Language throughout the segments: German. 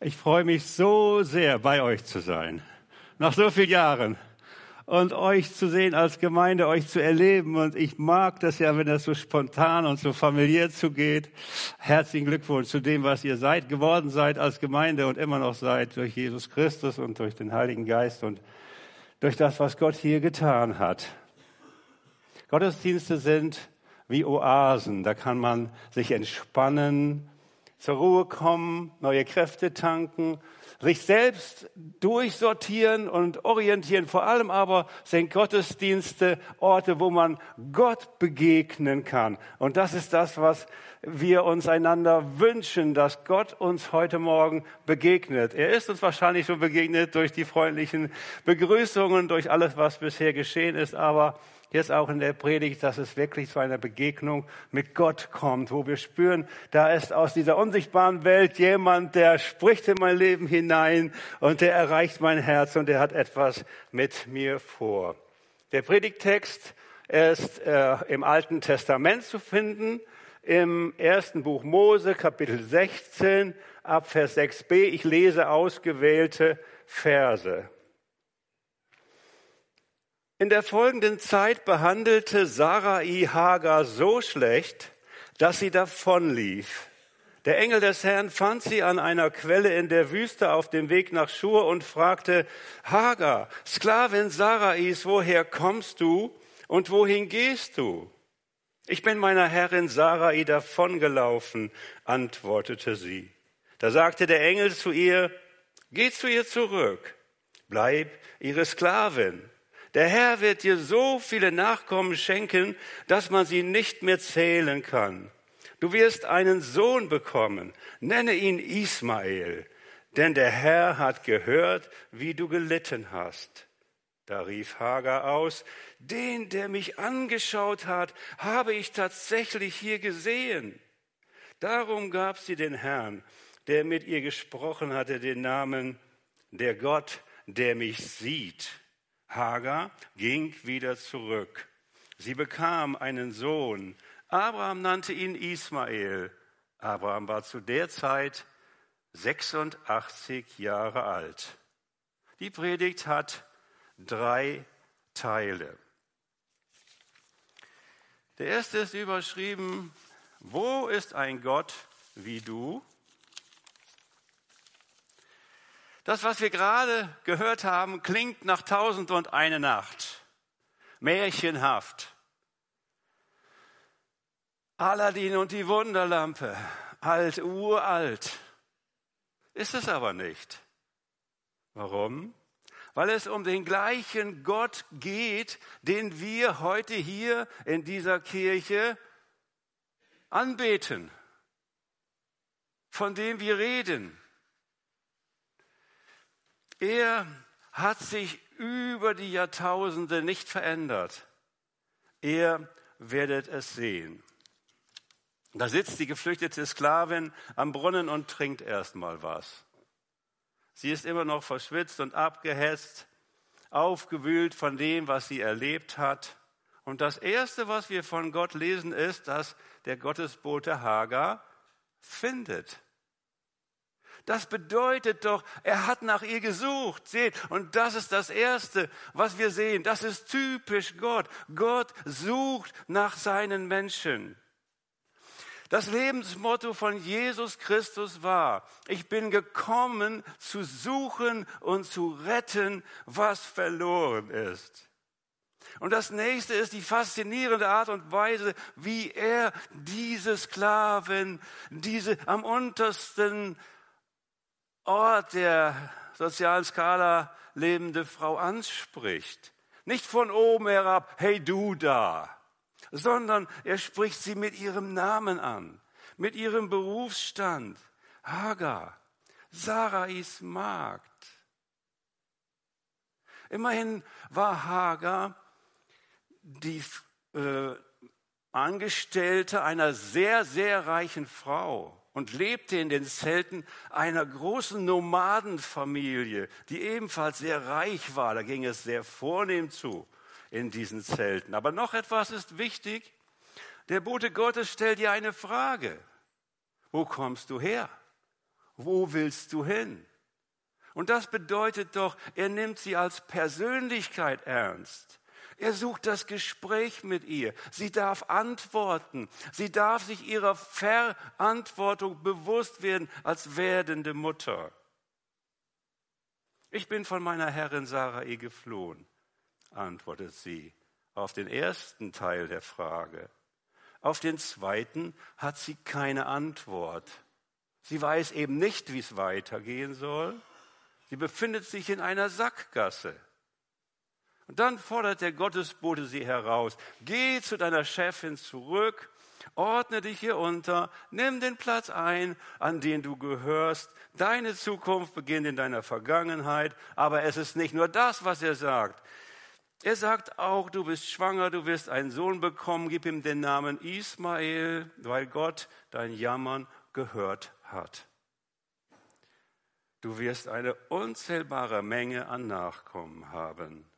Ich freue mich so sehr, bei euch zu sein. Nach so vielen Jahren. Und euch zu sehen als Gemeinde, euch zu erleben. Und ich mag das ja, wenn das so spontan und so familiär zugeht. Herzlichen Glückwunsch zu dem, was ihr seid, geworden seid als Gemeinde und immer noch seid durch Jesus Christus und durch den Heiligen Geist und durch das, was Gott hier getan hat. Gottesdienste sind wie Oasen. Da kann man sich entspannen, zur Ruhe kommen, neue Kräfte tanken, sich selbst durchsortieren und orientieren. Vor allem aber sind Gottesdienste Orte, wo man Gott begegnen kann. Und das ist das, was wir uns einander wünschen, dass Gott uns heute Morgen begegnet. Er ist uns wahrscheinlich schon begegnet durch die freundlichen Begrüßungen, durch alles, was bisher geschehen ist, aber jetzt auch in der Predigt, dass es wirklich zu einer Begegnung mit Gott kommt, wo wir spüren, da ist aus dieser unsichtbaren Welt jemand, der spricht in mein Leben hinein und der erreicht mein Herz und der hat etwas mit mir vor. Der Predigtext ist äh, im Alten Testament zu finden, im ersten Buch Mose, Kapitel 16, ab Vers 6b. Ich lese ausgewählte Verse. In der folgenden Zeit behandelte Sarai Hagar so schlecht, dass sie davonlief. Der Engel des Herrn fand sie an einer Quelle in der Wüste auf dem Weg nach Schur und fragte, Hagar, Sklavin Sarais, woher kommst du und wohin gehst du? Ich bin meiner Herrin Sarai davongelaufen, antwortete sie. Da sagte der Engel zu ihr, geh zu ihr zurück, bleib ihre Sklavin. Der Herr wird dir so viele Nachkommen schenken, dass man sie nicht mehr zählen kann. Du wirst einen Sohn bekommen, nenne ihn Ismael, denn der Herr hat gehört, wie du gelitten hast. Da rief Hagar aus, den, der mich angeschaut hat, habe ich tatsächlich hier gesehen. Darum gab sie den Herrn, der mit ihr gesprochen hatte, den Namen der Gott, der mich sieht. Hagar ging wieder zurück. Sie bekam einen Sohn. Abraham nannte ihn Ismael. Abraham war zu der Zeit 86 Jahre alt. Die Predigt hat drei Teile. Der erste ist überschrieben, wo ist ein Gott wie du? Das, was wir gerade gehört haben, klingt nach Tausend und eine Nacht. Märchenhaft. Aladdin und die Wunderlampe. Alt, uralt. Ist es aber nicht. Warum? Weil es um den gleichen Gott geht, den wir heute hier in dieser Kirche anbeten, von dem wir reden. Er hat sich über die Jahrtausende nicht verändert. Ihr werdet es sehen. Da sitzt die geflüchtete Sklavin am Brunnen und trinkt erstmal was. Sie ist immer noch verschwitzt und abgehetzt, aufgewühlt von dem, was sie erlebt hat. Und das Erste, was wir von Gott lesen, ist, dass der Gottesbote Hagar findet. Das bedeutet doch, er hat nach ihr gesucht. Seht, und das ist das Erste, was wir sehen. Das ist typisch Gott. Gott sucht nach seinen Menschen. Das Lebensmotto von Jesus Christus war, ich bin gekommen zu suchen und zu retten, was verloren ist. Und das nächste ist die faszinierende Art und Weise, wie er diese Sklaven, diese am untersten Ort der sozialen Skala lebende Frau anspricht. Nicht von oben herab, hey du da, sondern er spricht sie mit ihrem Namen an, mit ihrem Berufsstand. Hagar, Sarais Magd. Immerhin war Hagar die äh, Angestellte einer sehr, sehr reichen Frau und lebte in den Zelten einer großen Nomadenfamilie, die ebenfalls sehr reich war. Da ging es sehr vornehm zu in diesen Zelten. Aber noch etwas ist wichtig. Der Bote Gottes stellt dir eine Frage. Wo kommst du her? wo willst du hin? Und das bedeutet doch, er nimmt sie als Persönlichkeit ernst. Er sucht das Gespräch mit ihr. Sie darf antworten. Sie darf sich ihrer Verantwortung bewusst werden als werdende Mutter. Ich bin von meiner Herrin Sarai geflohen, antwortet sie auf den ersten Teil der Frage. Auf den zweiten hat sie keine Antwort. Sie weiß eben nicht, wie es weitergehen soll. Sie befindet sich in einer Sackgasse. Und dann fordert der Gottesbote sie heraus. Geh zu deiner Chefin zurück, ordne dich hier unter, nimm den Platz ein, an den du gehörst. Deine Zukunft beginnt in deiner Vergangenheit. Aber es ist nicht nur das, was er sagt. Er sagt auch, du bist schwanger, du wirst einen Sohn bekommen, gib ihm den Namen Ismael, weil Gott dein Jammern gehört hat. Du wirst eine unzählbare Menge an Nachkommen haben.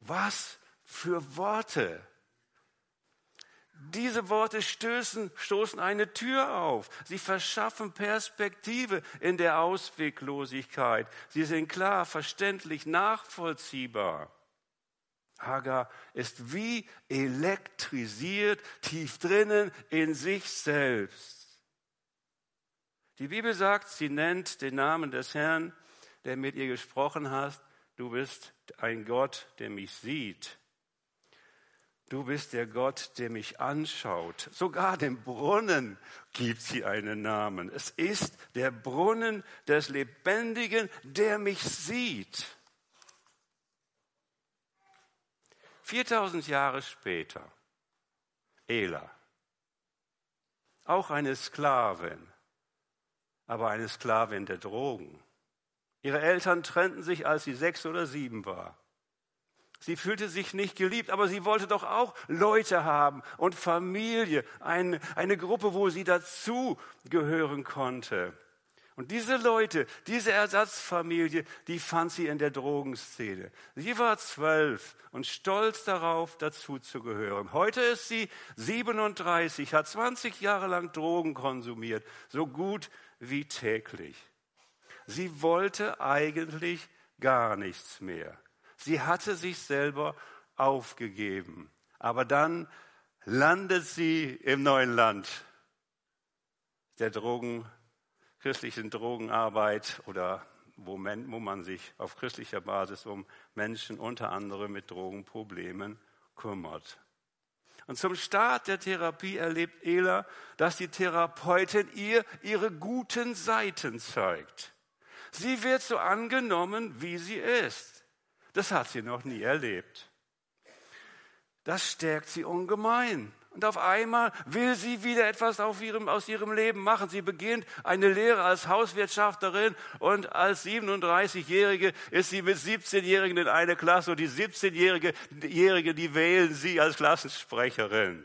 Was für Worte! Diese Worte stößen, stoßen eine Tür auf. Sie verschaffen Perspektive in der Ausweglosigkeit. Sie sind klar, verständlich, nachvollziehbar. Hagar ist wie elektrisiert tief drinnen in sich selbst. Die Bibel sagt, sie nennt den Namen des Herrn, der mit ihr gesprochen hat. Du bist ein Gott, der mich sieht. Du bist der Gott, der mich anschaut. Sogar dem Brunnen gibt sie einen Namen. Es ist der Brunnen des Lebendigen, der mich sieht. 4000 Jahre später, Ela, auch eine Sklavin, aber eine Sklavin der Drogen. Ihre Eltern trennten sich, als sie sechs oder sieben war. Sie fühlte sich nicht geliebt, aber sie wollte doch auch Leute haben und Familie, eine, eine Gruppe, wo sie dazugehören konnte. Und diese Leute, diese Ersatzfamilie, die fand sie in der Drogenszene. Sie war zwölf und stolz darauf, dazuzugehören. Heute ist sie 37, hat 20 Jahre lang Drogen konsumiert, so gut wie täglich. Sie wollte eigentlich gar nichts mehr. Sie hatte sich selber aufgegeben. Aber dann landet sie im neuen Land der Drogen christlichen Drogenarbeit oder wo, man, wo man sich auf christlicher Basis um Menschen unter anderem mit Drogenproblemen kümmert. Und zum Start der Therapie erlebt Ela, dass die Therapeutin ihr ihre guten Seiten zeigt. Sie wird so angenommen, wie sie ist. Das hat sie noch nie erlebt. Das stärkt sie ungemein. Und auf einmal will sie wieder etwas ihrem, aus ihrem Leben machen. Sie beginnt eine Lehre als Hauswirtschafterin und als 37-Jährige ist sie mit 17-Jährigen in eine Klasse und die 17-Jährige, die wählen sie als Klassensprecherin.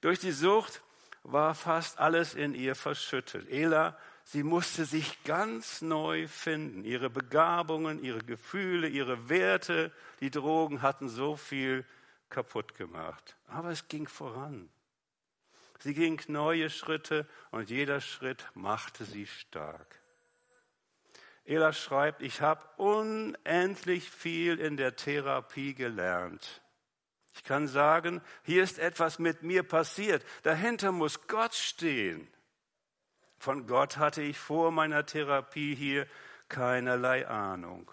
Durch die Sucht war fast alles in ihr verschüttet. Ela, sie musste sich ganz neu finden. Ihre Begabungen, ihre Gefühle, ihre Werte, die Drogen hatten so viel kaputt gemacht. Aber es ging voran. Sie ging neue Schritte und jeder Schritt machte sie stark. Ela schreibt, ich habe unendlich viel in der Therapie gelernt. Ich kann sagen, hier ist etwas mit mir passiert. Dahinter muss Gott stehen. Von Gott hatte ich vor meiner Therapie hier keinerlei Ahnung.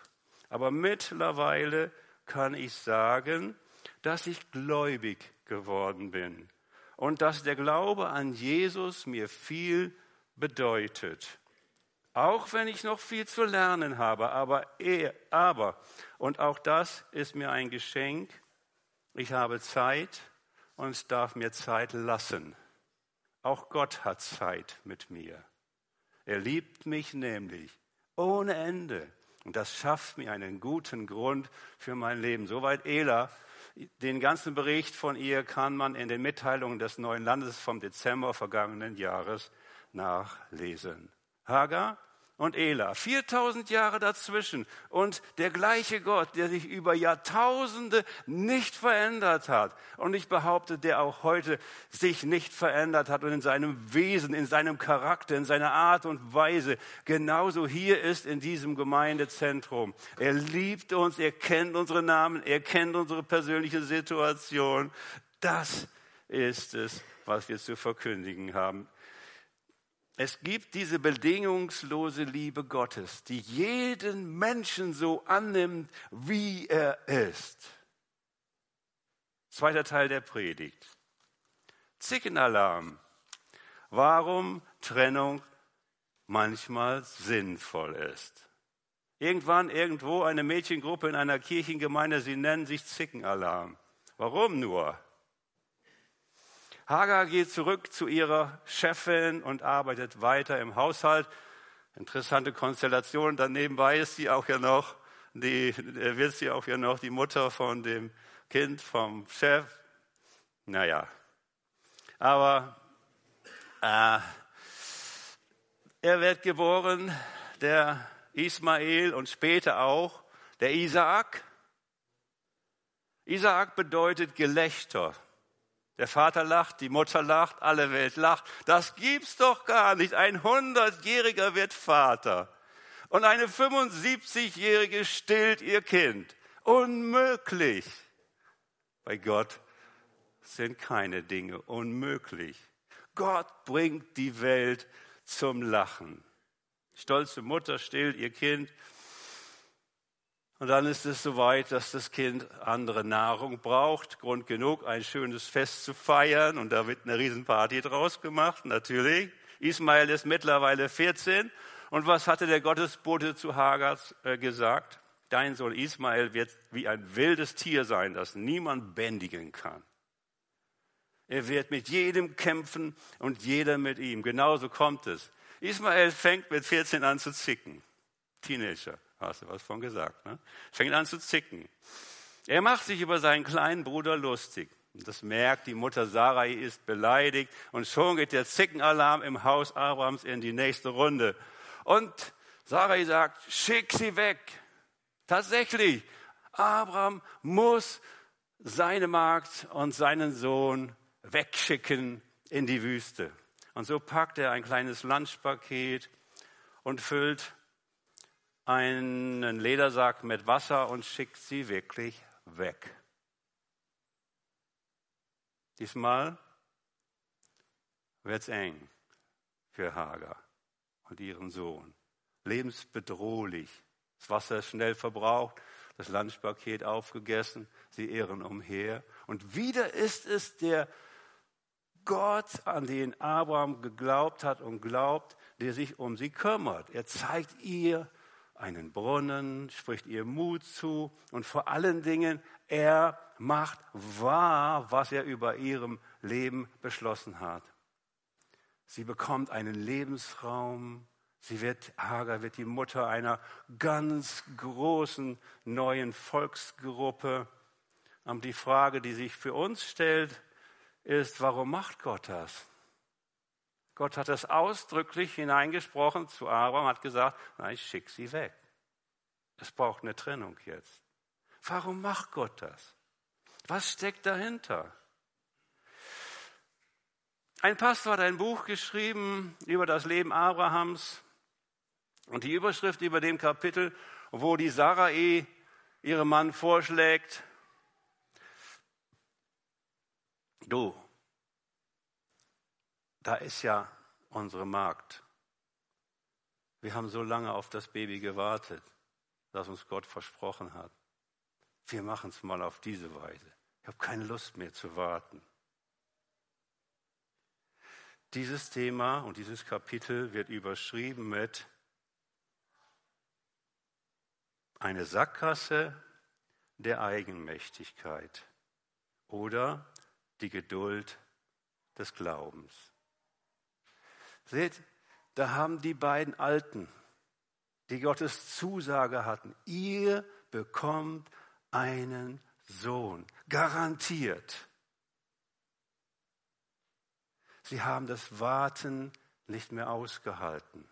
Aber mittlerweile kann ich sagen, dass ich gläubig geworden bin und dass der Glaube an Jesus mir viel bedeutet. Auch wenn ich noch viel zu lernen habe, aber, er, aber, und auch das ist mir ein Geschenk, ich habe Zeit und darf mir Zeit lassen. Auch Gott hat Zeit mit mir. Er liebt mich nämlich ohne Ende. Und das schafft mir einen guten Grund für mein Leben. Soweit Ela den ganzen Bericht von ihr kann man in den Mitteilungen des neuen Landes vom Dezember vergangenen Jahres nachlesen. Hagar und Ela. 4000 Jahre dazwischen. Und der gleiche Gott, der sich über Jahrtausende nicht verändert hat. Und ich behaupte, der auch heute sich nicht verändert hat und in seinem Wesen, in seinem Charakter, in seiner Art und Weise genauso hier ist in diesem Gemeindezentrum. Er liebt uns, er kennt unsere Namen, er kennt unsere persönliche Situation. Das ist es, was wir zu verkündigen haben. Es gibt diese bedingungslose Liebe Gottes, die jeden Menschen so annimmt, wie er ist. Zweiter Teil der Predigt. Zickenalarm. Warum Trennung manchmal sinnvoll ist. Irgendwann irgendwo eine Mädchengruppe in einer Kirchengemeinde, sie nennen sich Zickenalarm. Warum nur? Hagar geht zurück zu ihrer Chefin und arbeitet weiter im Haushalt. Interessante Konstellation. Dann nebenbei ist sie auch ja noch, die, äh, wird sie auch ja noch die Mutter von dem Kind vom Chef. Naja. Aber äh, er wird geboren, der Ismael und später auch der Isaak. Isaak bedeutet Gelächter. Der Vater lacht, die Mutter lacht, alle Welt lacht. Das gibt's doch gar nicht. Ein hundertjähriger wird Vater und eine 75-jährige stillt ihr Kind. Unmöglich. Bei Gott sind keine Dinge unmöglich. Gott bringt die Welt zum Lachen. Stolze Mutter stillt ihr Kind und dann ist es soweit, dass das Kind andere Nahrung braucht. Grund genug, ein schönes Fest zu feiern. Und da wird eine Riesenparty draus gemacht, natürlich. Ismael ist mittlerweile 14. Und was hatte der Gottesbote zu Hagars äh, gesagt? Dein Sohn Ismael wird wie ein wildes Tier sein, das niemand bändigen kann. Er wird mit jedem kämpfen und jeder mit ihm. Genauso kommt es. Ismael fängt mit 14 an zu zicken. Teenager. Hast du was von gesagt? Ne? Fängt an zu zicken. Er macht sich über seinen kleinen Bruder lustig. Das merkt die Mutter Sarai ist beleidigt und schon geht der Zickenalarm im Haus Abrahams in die nächste Runde. Und Sarai sagt, schick sie weg. Tatsächlich, Abraham muss seine Magd und seinen Sohn wegschicken in die Wüste. Und so packt er ein kleines Lunchpaket und füllt einen Ledersack mit Wasser und schickt sie wirklich weg. Diesmal wird es eng für Hagar und ihren Sohn. Lebensbedrohlich. Das Wasser ist schnell verbraucht, das Lunchpaket aufgegessen, sie irren umher. Und wieder ist es der Gott, an den Abraham geglaubt hat und glaubt, der sich um sie kümmert. Er zeigt ihr einen Brunnen, spricht ihr Mut zu und vor allen Dingen, er macht wahr, was er über ihrem Leben beschlossen hat. Sie bekommt einen Lebensraum. Sie wird, Hagar wird die Mutter einer ganz großen neuen Volksgruppe. Und die Frage, die sich für uns stellt, ist, warum macht Gott das? Gott hat das ausdrücklich hineingesprochen zu Abraham, hat gesagt, na, ich schicke sie weg. Es braucht eine Trennung jetzt. Warum macht Gott das? Was steckt dahinter? Ein Pastor hat ein Buch geschrieben über das Leben Abrahams und die Überschrift über dem Kapitel, wo die Sarai ihrem Mann vorschlägt, du, da ist ja unsere Magd. Wir haben so lange auf das Baby gewartet, das uns Gott versprochen hat. Wir machen es mal auf diese Weise. Ich habe keine Lust mehr zu warten. Dieses Thema und dieses Kapitel wird überschrieben mit eine Sackgasse der Eigenmächtigkeit oder die Geduld des Glaubens. Seht, da haben die beiden Alten, die Gottes Zusage hatten, ihr bekommt einen Sohn, garantiert. Sie haben das Warten nicht mehr ausgehalten.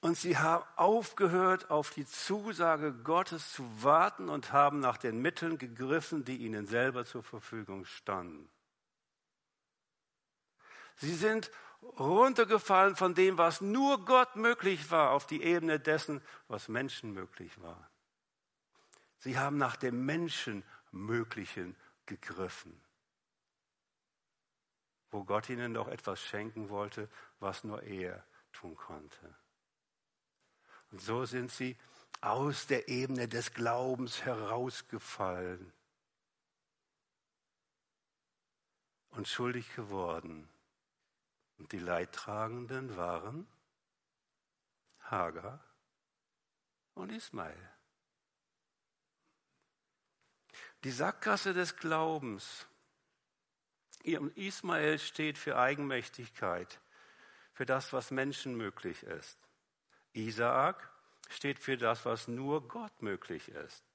Und sie haben aufgehört, auf die Zusage Gottes zu warten und haben nach den Mitteln gegriffen, die ihnen selber zur Verfügung standen. Sie sind runtergefallen von dem, was nur Gott möglich war, auf die Ebene dessen, was Menschen möglich war. Sie haben nach dem Menschenmöglichen gegriffen, wo Gott ihnen doch etwas schenken wollte, was nur er tun konnte. Und so sind sie aus der Ebene des Glaubens herausgefallen und schuldig geworden. Und die Leidtragenden waren Hagar und Ismael. Die Sackgasse des Glaubens. Ismael steht für Eigenmächtigkeit, für das, was Menschen möglich ist. Isaak steht für das, was nur Gott möglich ist.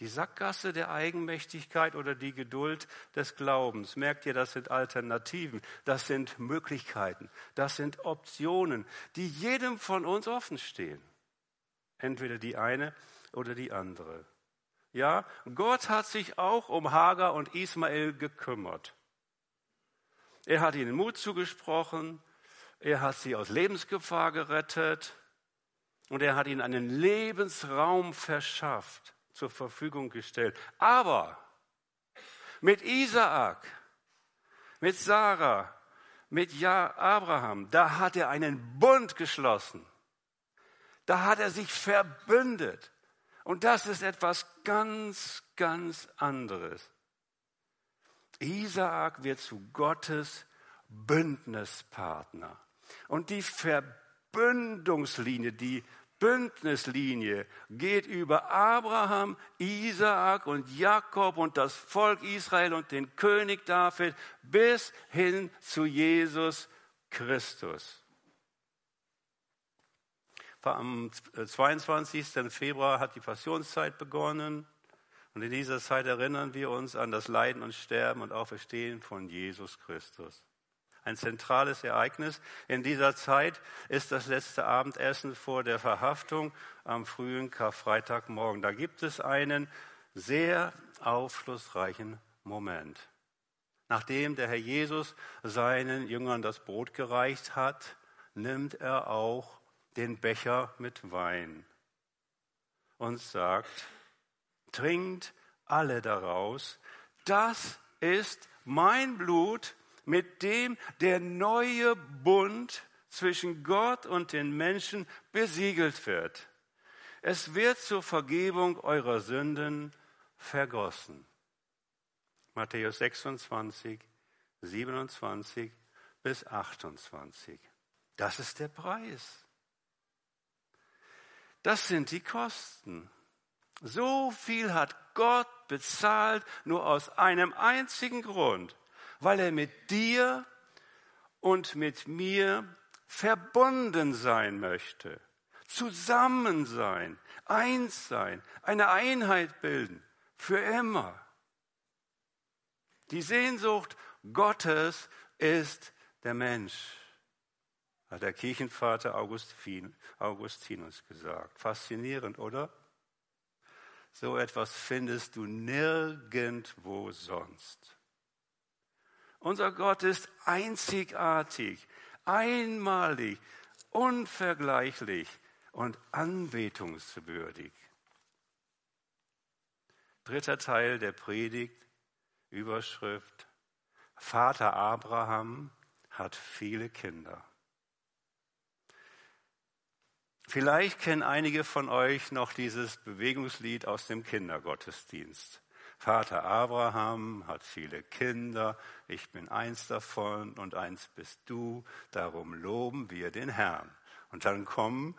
Die Sackgasse der Eigenmächtigkeit oder die Geduld des Glaubens. Merkt ihr, das sind Alternativen, das sind Möglichkeiten, das sind Optionen, die jedem von uns offen stehen. Entweder die eine oder die andere. Ja, Gott hat sich auch um Hagar und Ismael gekümmert. Er hat ihnen Mut zugesprochen, er hat sie aus Lebensgefahr gerettet, und er hat ihnen einen Lebensraum verschafft, zur Verfügung gestellt. Aber mit Isaak, mit Sarah, mit ja Abraham, da hat er einen Bund geschlossen. Da hat er sich verbündet. Und das ist etwas ganz, ganz anderes. Isaak wird zu Gottes Bündnispartner. Und die Verbündungslinie, die Bündnislinie geht über Abraham, Isaak und Jakob und das Volk Israel und den König David bis hin zu Jesus Christus. Am 22. Februar hat die Passionszeit begonnen und in dieser Zeit erinnern wir uns an das Leiden und Sterben und Auferstehen von Jesus Christus. Ein zentrales Ereignis in dieser Zeit ist das letzte Abendessen vor der Verhaftung am frühen Karfreitagmorgen. Da gibt es einen sehr aufschlussreichen Moment. Nachdem der Herr Jesus seinen Jüngern das Brot gereicht hat, nimmt er auch den Becher mit Wein und sagt, trinkt alle daraus, das ist mein Blut, mit dem der neue Bund zwischen Gott und den Menschen besiegelt wird. Es wird zur Vergebung eurer Sünden vergossen. Matthäus 26, 27 bis 28. Das ist der Preis. Das sind die Kosten. So viel hat Gott bezahlt, nur aus einem einzigen Grund, weil er mit dir und mit mir verbunden sein möchte, zusammen sein, eins sein, eine Einheit bilden, für immer. Die Sehnsucht Gottes ist der Mensch, hat der Kirchenvater Augustinus gesagt. Faszinierend, oder? So etwas findest du nirgendwo sonst. Unser Gott ist einzigartig, einmalig, unvergleichlich und anbetungswürdig. Dritter Teil der Predigt, Überschrift, Vater Abraham hat viele Kinder. Vielleicht kennen einige von euch noch dieses Bewegungslied aus dem Kindergottesdienst. Vater Abraham hat viele Kinder, ich bin eins davon und eins bist du, darum loben wir den Herrn. Und dann kommen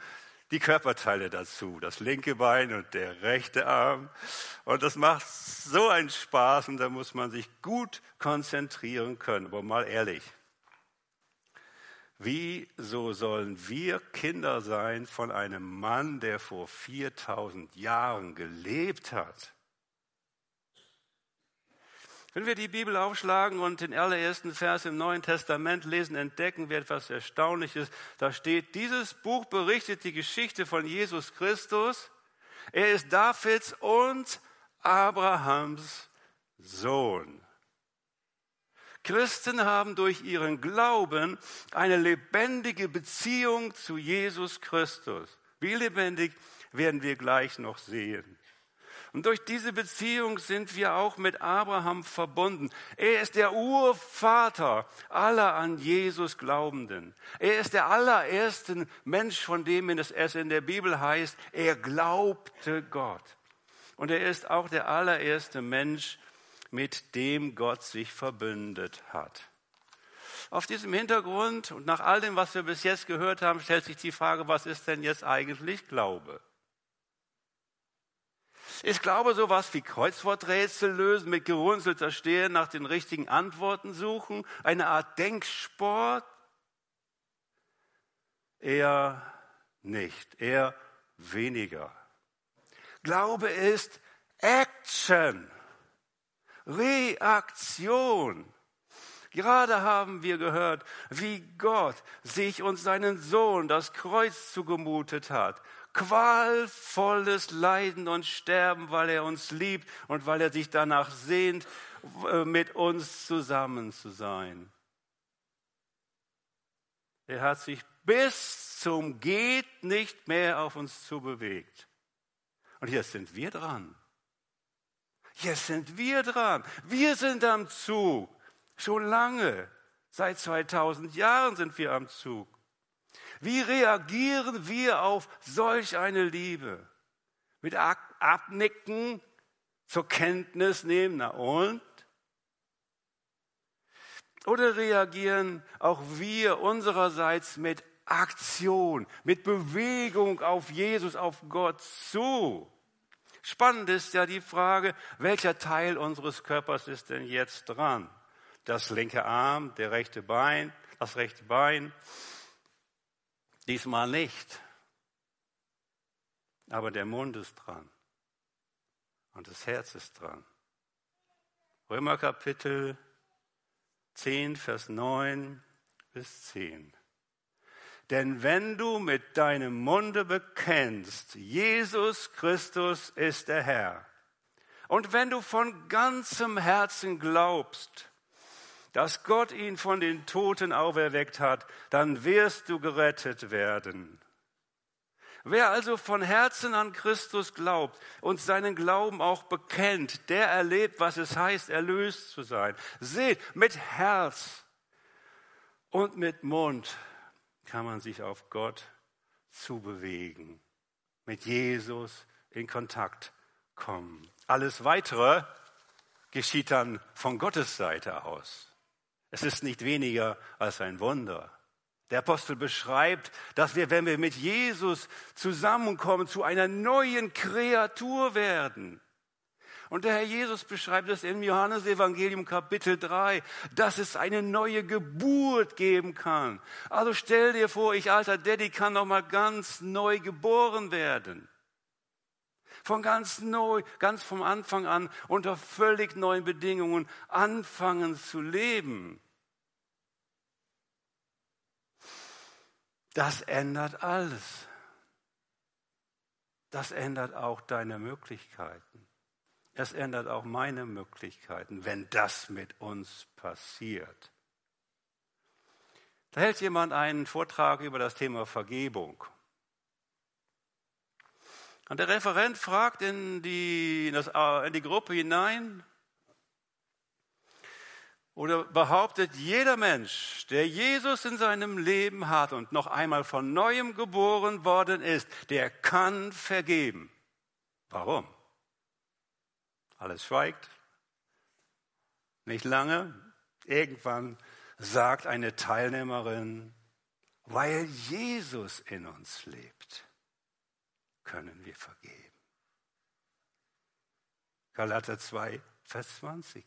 die Körperteile dazu, das linke Bein und der rechte Arm. Und das macht so einen Spaß und da muss man sich gut konzentrieren können. Aber mal ehrlich, wieso sollen wir Kinder sein von einem Mann, der vor 4000 Jahren gelebt hat? Wenn wir die Bibel aufschlagen und den allerersten Vers im Neuen Testament lesen, entdecken wir etwas Erstaunliches. Da steht, dieses Buch berichtet die Geschichte von Jesus Christus. Er ist Davids und Abrahams Sohn. Christen haben durch ihren Glauben eine lebendige Beziehung zu Jesus Christus. Wie lebendig werden wir gleich noch sehen. Und durch diese Beziehung sind wir auch mit Abraham verbunden. Er ist der Urvater aller an Jesus Glaubenden. Er ist der allererste Mensch, von dem es in der Bibel heißt, er glaubte Gott. Und er ist auch der allererste Mensch, mit dem Gott sich verbündet hat. Auf diesem Hintergrund und nach all dem, was wir bis jetzt gehört haben, stellt sich die Frage, was ist denn jetzt eigentlich Glaube? Ist Glaube sowas wie Kreuzworträtsel lösen, mit gerunzelter Stirn nach den richtigen Antworten suchen, eine Art Denksport? Eher nicht, eher weniger. Glaube ist Action, Reaktion. Gerade haben wir gehört, wie Gott sich und seinen Sohn das Kreuz zugemutet hat qualvolles Leiden und Sterben, weil er uns liebt und weil er sich danach sehnt, äh, mit uns zusammen zu sein. Er hat sich bis zum geht nicht mehr auf uns zubewegt. Und jetzt sind wir dran. Jetzt sind wir dran. Wir sind am Zug. Schon lange. Seit 2000 Jahren sind wir am Zug. Wie reagieren wir auf solch eine Liebe? Mit Abnicken, zur Kenntnis nehmen, na und? Oder reagieren auch wir unsererseits mit Aktion, mit Bewegung auf Jesus, auf Gott zu? Spannend ist ja die Frage, welcher Teil unseres Körpers ist denn jetzt dran? Das linke Arm, der rechte Bein, das rechte Bein, Diesmal nicht. Aber der Mund ist dran. Und das Herz ist dran. Römer Kapitel 10, Vers 9 bis 10. Denn wenn du mit deinem Munde bekennst, Jesus Christus ist der Herr, und wenn du von ganzem Herzen glaubst, dass Gott ihn von den Toten auferweckt hat, dann wirst du gerettet werden. Wer also von Herzen an Christus glaubt und seinen Glauben auch bekennt, der erlebt, was es heißt, erlöst zu sein. Seht, mit Herz und mit Mund kann man sich auf Gott zubewegen, mit Jesus in Kontakt kommen. Alles Weitere geschieht dann von Gottes Seite aus. Es ist nicht weniger als ein Wunder. Der Apostel beschreibt, dass wir, wenn wir mit Jesus zusammenkommen, zu einer neuen Kreatur werden. Und der Herr Jesus beschreibt es im Johannesevangelium Kapitel 3, dass es eine neue Geburt geben kann. Also stell dir vor, ich alter Daddy kann noch mal ganz neu geboren werden von ganz neu, ganz vom Anfang an unter völlig neuen Bedingungen anfangen zu leben. Das ändert alles. Das ändert auch deine Möglichkeiten. Es ändert auch meine Möglichkeiten, wenn das mit uns passiert. Da hält jemand einen Vortrag über das Thema Vergebung. Und der Referent fragt in die, in, das, in die Gruppe hinein oder behauptet, jeder Mensch, der Jesus in seinem Leben hat und noch einmal von neuem geboren worden ist, der kann vergeben. Warum? Alles schweigt. Nicht lange. Irgendwann sagt eine Teilnehmerin, weil Jesus in uns lebt können wir vergeben. Galater 2, Vers 20.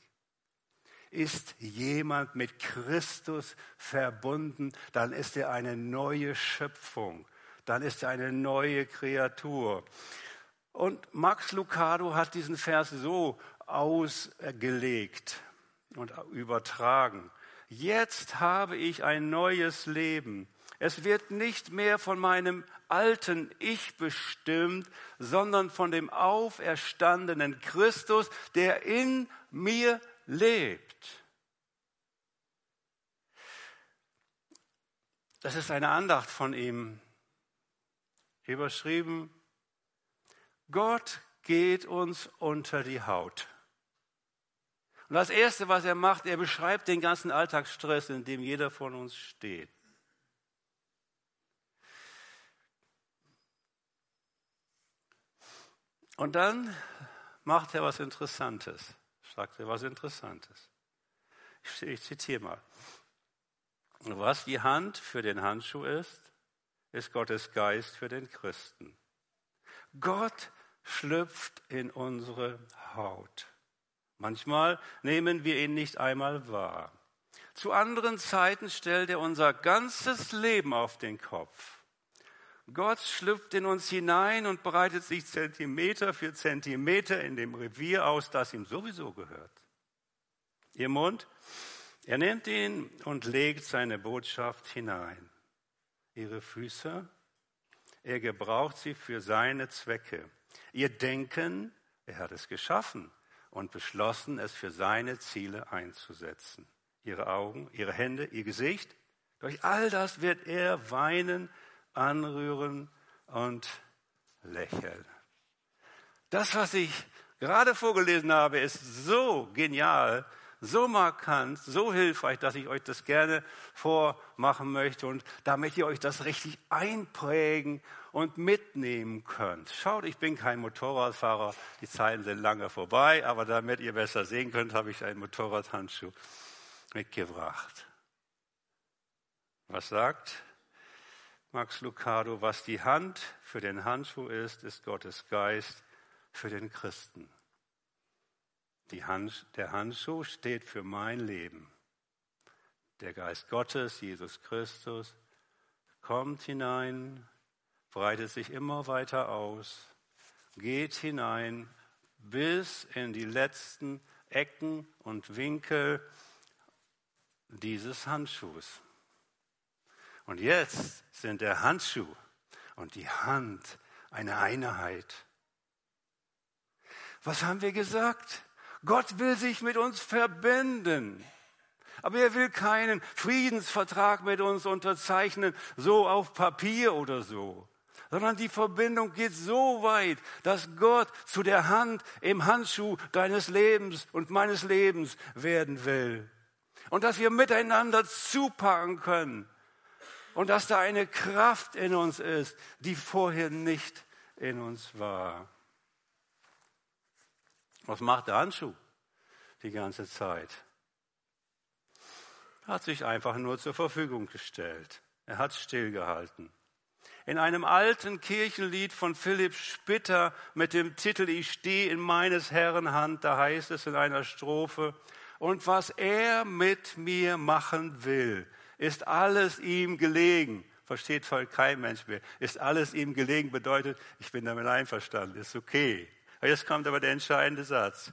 Ist jemand mit Christus verbunden, dann ist er eine neue Schöpfung, dann ist er eine neue Kreatur. Und Max Lucado hat diesen Vers so ausgelegt. und übertragen. Jetzt habe ich ein neues Leben. Es wird nicht mehr von meinem alten Ich bestimmt, sondern von dem auferstandenen Christus, der in mir lebt. Das ist eine Andacht von ihm, überschrieben, Gott geht uns unter die Haut. Und das Erste, was er macht, er beschreibt den ganzen Alltagsstress, in dem jeder von uns steht. Und dann macht er was Interessantes, sagt er was Interessantes. Ich, ich zitiere mal. Was die Hand für den Handschuh ist, ist Gottes Geist für den Christen. Gott schlüpft in unsere Haut. Manchmal nehmen wir ihn nicht einmal wahr. Zu anderen Zeiten stellt er unser ganzes Leben auf den Kopf. Gott schlüpft in uns hinein und breitet sich Zentimeter für Zentimeter in dem Revier aus, das ihm sowieso gehört. Ihr Mund, er nimmt ihn und legt seine Botschaft hinein. Ihre Füße, er gebraucht sie für seine Zwecke. Ihr Denken, er hat es geschaffen und beschlossen, es für seine Ziele einzusetzen. Ihre Augen, ihre Hände, ihr Gesicht, durch all das wird er weinen, anrühren und lächeln. Das, was ich gerade vorgelesen habe, ist so genial, so markant, so hilfreich, dass ich euch das gerne vormachen möchte und damit ihr euch das richtig einprägen und mitnehmen könnt. Schaut, ich bin kein Motorradfahrer, die Zeiten sind lange vorbei, aber damit ihr besser sehen könnt, habe ich einen Motorradhandschuh mitgebracht. Was sagt Max Lucado? Was die Hand für den Handschuh ist, ist Gottes Geist für den Christen. Hand, der Handschuh steht für mein Leben. Der Geist Gottes, Jesus Christus, kommt hinein, breitet sich immer weiter aus, geht hinein bis in die letzten Ecken und Winkel dieses Handschuhs. Und jetzt sind der Handschuh und die Hand eine Einheit. Was haben wir gesagt? Gott will sich mit uns verbinden. Aber er will keinen Friedensvertrag mit uns unterzeichnen, so auf Papier oder so, sondern die Verbindung geht so weit, dass Gott zu der Hand im Handschuh deines Lebens und meines Lebens werden will. Und dass wir miteinander zupacken können. Und dass da eine Kraft in uns ist, die vorher nicht in uns war. Was macht der Handschuh die ganze Zeit? Er hat sich einfach nur zur Verfügung gestellt. Er hat stillgehalten. In einem alten Kirchenlied von Philipp Spitter mit dem Titel Ich stehe in meines Herrn Hand, da heißt es in einer Strophe, und was er mit mir machen will, ist alles ihm gelegen. Versteht voll kein Mensch mehr. Ist alles ihm gelegen bedeutet, ich bin damit einverstanden, ist okay. Jetzt kommt aber der entscheidende Satz.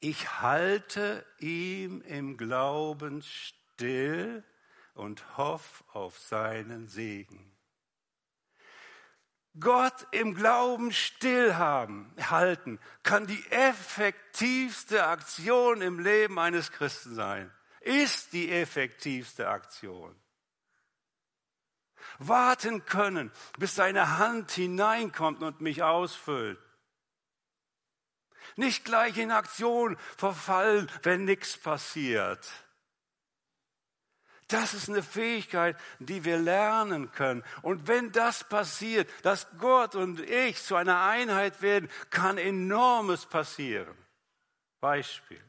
Ich halte ihm im Glauben still und hoffe auf seinen Segen. Gott im Glauben stillhaben, halten, kann die effektivste Aktion im Leben eines Christen sein. Ist die effektivste Aktion warten können, bis seine Hand hineinkommt und mich ausfüllt. Nicht gleich in Aktion verfallen, wenn nichts passiert. Das ist eine Fähigkeit, die wir lernen können. Und wenn das passiert, dass Gott und ich zu einer Einheit werden, kann enormes passieren. Beispiel.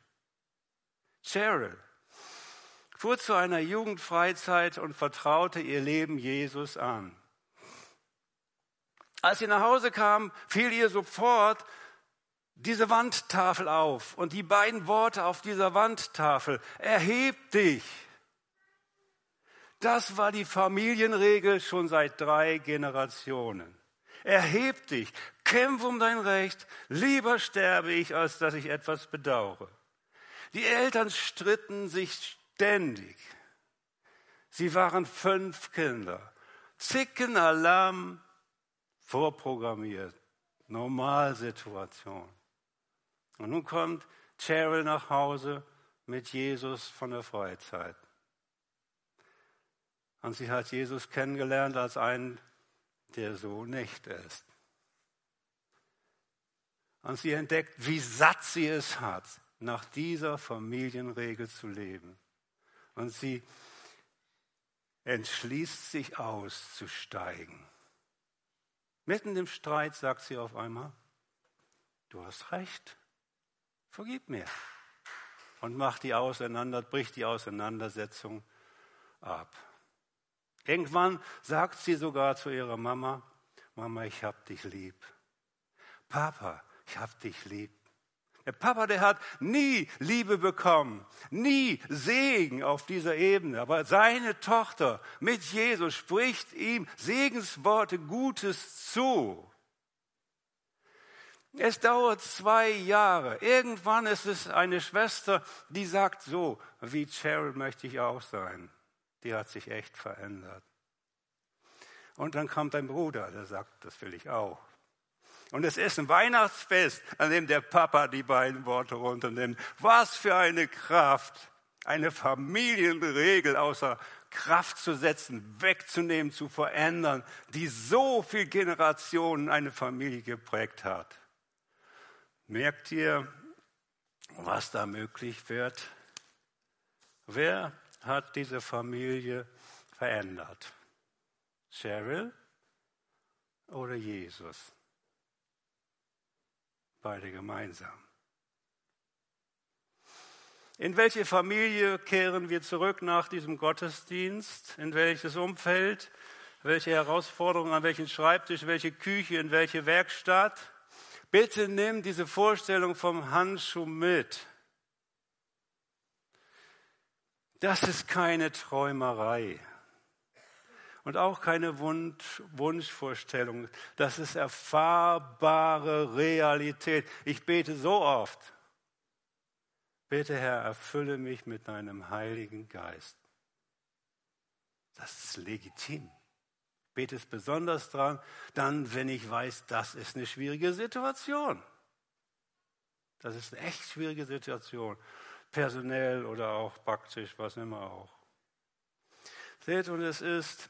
Cheryl fuhr zu einer Jugendfreizeit und vertraute ihr Leben Jesus an. Als sie nach Hause kam, fiel ihr sofort diese Wandtafel auf und die beiden Worte auf dieser Wandtafel, erheb dich. Das war die Familienregel schon seit drei Generationen. Erheb dich, kämpf um dein Recht, lieber sterbe ich, als dass ich etwas bedauere. Die Eltern stritten sich ständig. Sie waren fünf Kinder. Zicken, Alarm, vorprogrammiert. Normalsituation. Und nun kommt Cheryl nach Hause mit Jesus von der Freizeit. Und sie hat Jesus kennengelernt als einen, der so nicht ist. Und sie entdeckt, wie satt sie es hat, nach dieser Familienregel zu leben. Und sie entschließt sich auszusteigen. Mitten im Streit sagt sie auf einmal, du hast recht, vergib mir. Und macht die auseinander, bricht die Auseinandersetzung ab. Irgendwann sagt sie sogar zu ihrer Mama, Mama, ich hab dich lieb. Papa, ich hab dich lieb. Der Papa, der hat nie Liebe bekommen, nie Segen auf dieser Ebene. Aber seine Tochter mit Jesus spricht ihm Segensworte Gutes zu. Es dauert zwei Jahre. Irgendwann ist es eine Schwester, die sagt so, wie Cheryl möchte ich auch sein die hat sich echt verändert. Und dann kommt ein Bruder, der sagt, das will ich auch. Und es ist ein Weihnachtsfest, an dem der Papa die beiden Worte runternimmt. Was für eine Kraft, eine Familienregel außer Kraft zu setzen, wegzunehmen, zu verändern, die so viele Generationen eine Familie geprägt hat. Merkt ihr, was da möglich wird? Wer hat diese Familie verändert? Cheryl oder Jesus? Beide gemeinsam. In welche Familie kehren wir zurück nach diesem Gottesdienst? In welches Umfeld? Welche Herausforderungen an welchen Schreibtisch? Welche Küche? In welche Werkstatt? Bitte nimm diese Vorstellung vom Handschuh mit. Das ist keine Träumerei und auch keine Wunsch, Wunschvorstellung. Das ist erfahrbare Realität. Ich bete so oft. Bitte Herr, erfülle mich mit deinem Heiligen Geist. Das ist legitim. Ich bete es besonders dran, dann, wenn ich weiß, das ist eine schwierige Situation. Das ist eine echt schwierige Situation personell oder auch praktisch, was immer auch. Seht, und es ist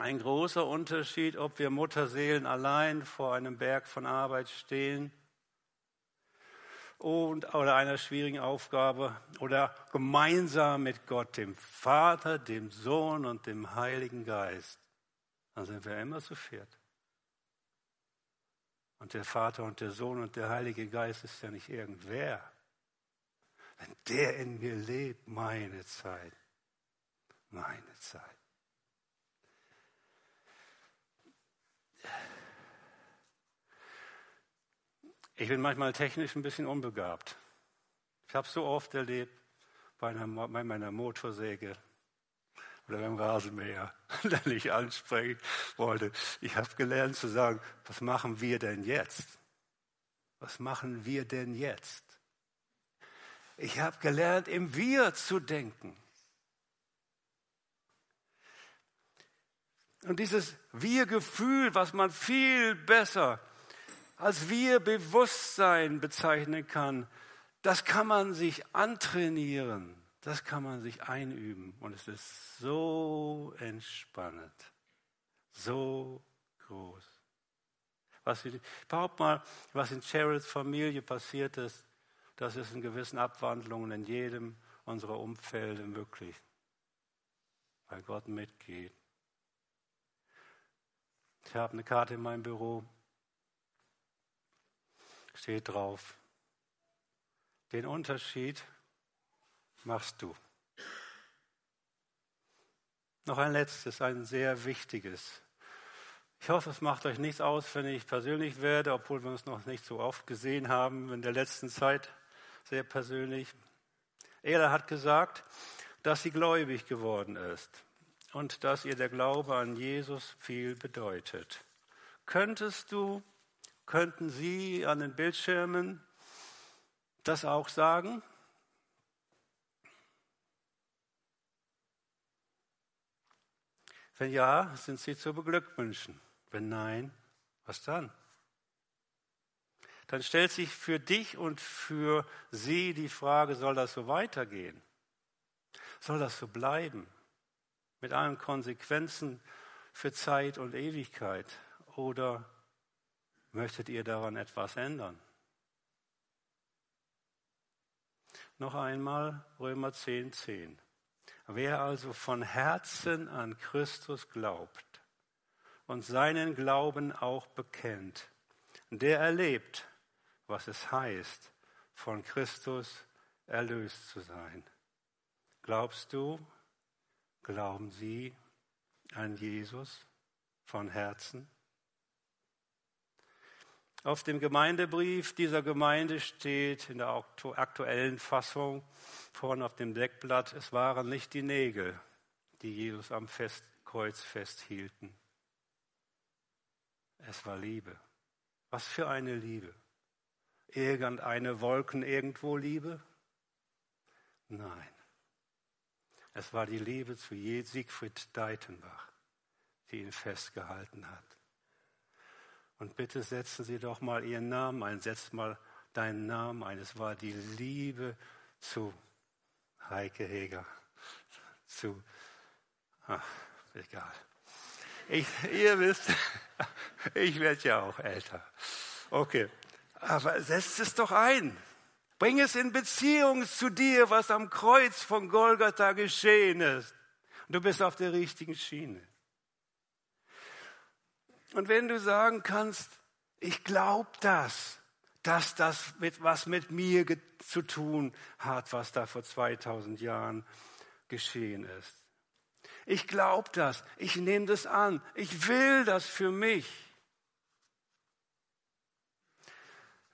ein großer Unterschied, ob wir Mutterseelen allein vor einem Berg von Arbeit stehen und, oder einer schwierigen Aufgabe oder gemeinsam mit Gott, dem Vater, dem Sohn und dem Heiligen Geist. Dann sind wir immer zu viert. Und der Vater und der Sohn und der Heilige Geist ist ja nicht irgendwer. Wenn der in mir lebt, meine Zeit, meine Zeit. Ich bin manchmal technisch ein bisschen unbegabt. Ich habe so oft erlebt bei, einer, bei meiner Motorsäge oder beim Rasenmäher, den ich ansprechen wollte. Ich habe gelernt zu sagen, was machen wir denn jetzt? Was machen wir denn jetzt? Ich habe gelernt, im Wir zu denken. Und dieses Wir-Gefühl, was man viel besser als Wir-Bewusstsein bezeichnen kann, das kann man sich antrainieren, das kann man sich einüben. Und es ist so entspannend, so groß. Was, ich behaupte mal, was in Cheryls Familie passiert ist, das ist in gewissen Abwandlungen in jedem unserer Umfelder möglich, weil Gott mitgeht. Ich habe eine Karte in meinem Büro, steht drauf, den Unterschied machst du. Noch ein letztes, ein sehr wichtiges. Ich hoffe, es macht euch nichts aus, wenn ich persönlich werde, obwohl wir uns noch nicht so oft gesehen haben in der letzten Zeit sehr persönlich. Ela hat gesagt, dass sie gläubig geworden ist und dass ihr der Glaube an Jesus viel bedeutet. Könntest du, könnten Sie an den Bildschirmen das auch sagen? Wenn ja, sind Sie zu beglückwünschen. Wenn nein, was dann? Dann stellt sich für dich und für sie die Frage, soll das so weitergehen? Soll das so bleiben? Mit allen Konsequenzen für Zeit und Ewigkeit? Oder möchtet ihr daran etwas ändern? Noch einmal Römer 10, 10. Wer also von Herzen an Christus glaubt und seinen Glauben auch bekennt, der erlebt, was es heißt, von Christus erlöst zu sein. Glaubst du, glauben Sie an Jesus von Herzen? Auf dem Gemeindebrief dieser Gemeinde steht in der aktuellen Fassung vorne auf dem Deckblatt, es waren nicht die Nägel, die Jesus am Fest, Kreuz festhielten. Es war Liebe. Was für eine Liebe. Irgendeine Wolken irgendwo Liebe? Nein. Es war die Liebe zu Siegfried Deitenbach, die ihn festgehalten hat. Und bitte setzen Sie doch mal Ihren Namen ein, setzt mal deinen Namen ein. Es war die Liebe zu Heike Heger, zu, ach, egal. Ich, ihr wisst, ich werde ja auch älter. Okay, aber setzt es doch ein. Bring es in Beziehung zu dir, was am Kreuz von Golgatha geschehen ist. Du bist auf der richtigen Schiene. Und wenn du sagen kannst, ich glaube das, dass das mit, was mit mir zu tun hat, was da vor 2000 Jahren geschehen ist. Ich glaube das, ich nehme das an, ich will das für mich.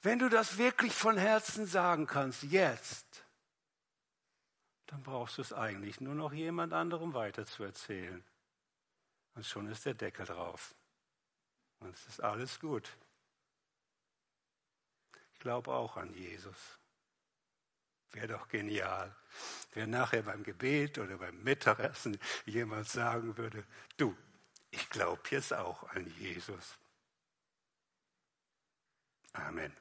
Wenn du das wirklich von Herzen sagen kannst, jetzt, dann brauchst du es eigentlich nur noch jemand anderem weiterzuerzählen. Und schon ist der Deckel drauf. Und es ist alles gut. Ich glaube auch an Jesus. Wäre doch genial, wenn nachher beim Gebet oder beim Mittagessen jemand sagen würde, du, ich glaube jetzt auch an Jesus. Amen.